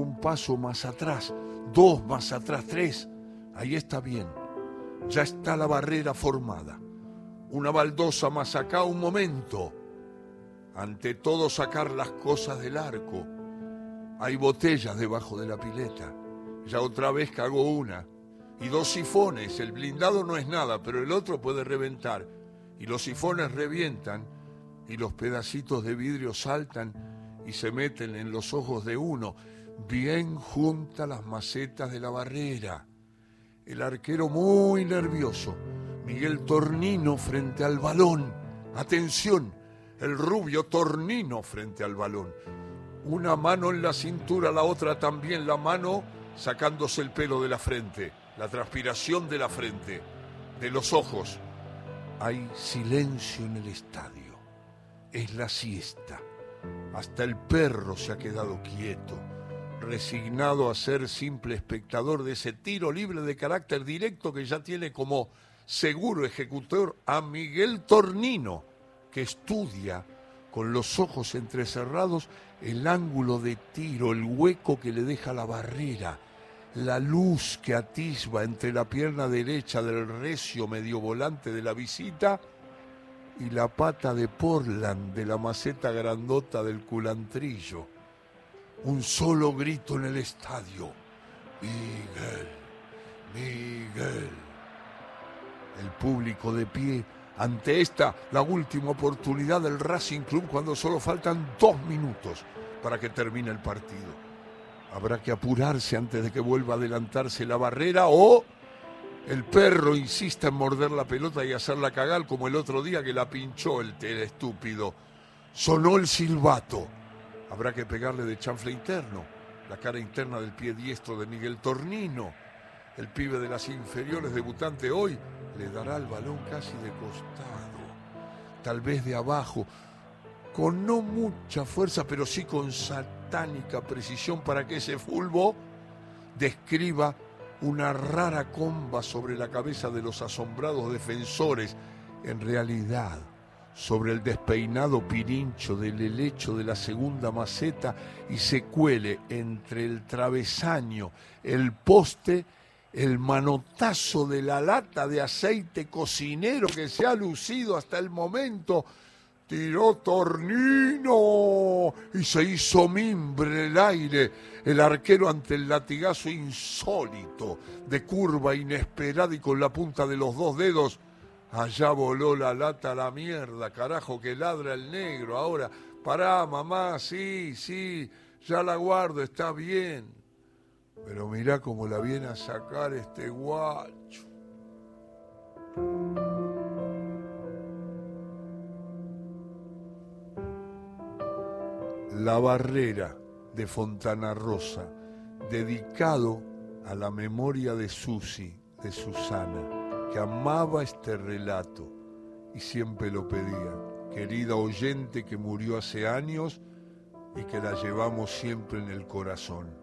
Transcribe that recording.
un paso más atrás, dos más atrás, tres. Ahí está bien. Ya está la barrera formada. Una baldosa más acá, un momento. Ante todo sacar las cosas del arco. Hay botellas debajo de la pileta. Ya otra vez cago una. Y dos sifones. El blindado no es nada, pero el otro puede reventar. Y los sifones revientan y los pedacitos de vidrio saltan y se meten en los ojos de uno bien juntas las macetas de la barrera. El arquero muy nervioso. Miguel Tornino frente al balón. Atención, el rubio Tornino frente al balón. Una mano en la cintura, la otra también la mano sacándose el pelo de la frente, la transpiración de la frente, de los ojos. Hay silencio en el estadio. Es la siesta. Hasta el perro se ha quedado quieto resignado a ser simple espectador de ese tiro libre de carácter directo que ya tiene como seguro ejecutor a Miguel Tornino, que estudia con los ojos entrecerrados el ángulo de tiro, el hueco que le deja la barrera, la luz que atisba entre la pierna derecha del recio medio volante de la visita y la pata de Portland de la maceta grandota del culantrillo un solo grito en el estadio. Miguel, Miguel. El público de pie ante esta, la última oportunidad del Racing Club cuando solo faltan dos minutos para que termine el partido. Habrá que apurarse antes de que vuelva a adelantarse la barrera o el perro insista en morder la pelota y hacerla cagar como el otro día que la pinchó el, el estúpido. Sonó el silbato. Habrá que pegarle de chanfle interno, la cara interna del pie diestro de Miguel Tornino. El pibe de las inferiores debutante hoy le dará el balón casi de costado, tal vez de abajo, con no mucha fuerza, pero sí con satánica precisión para que ese fulbo describa una rara comba sobre la cabeza de los asombrados defensores. En realidad, sobre el despeinado pirincho del helecho de la segunda maceta y se cuele entre el travesaño, el poste, el manotazo de la lata de aceite cocinero que se ha lucido hasta el momento. Tiró Tornino y se hizo mimbre el aire el arquero ante el latigazo insólito de curva inesperada y con la punta de los dos dedos Allá voló la lata a la mierda, carajo, que ladra el negro. Ahora, pará, mamá, sí, sí, ya la guardo, está bien. Pero mirá cómo la viene a sacar este guacho. La barrera de Fontana Rosa, dedicado a la memoria de Susi, de Susana que amaba este relato y siempre lo pedía. Querida oyente que murió hace años y que la llevamos siempre en el corazón.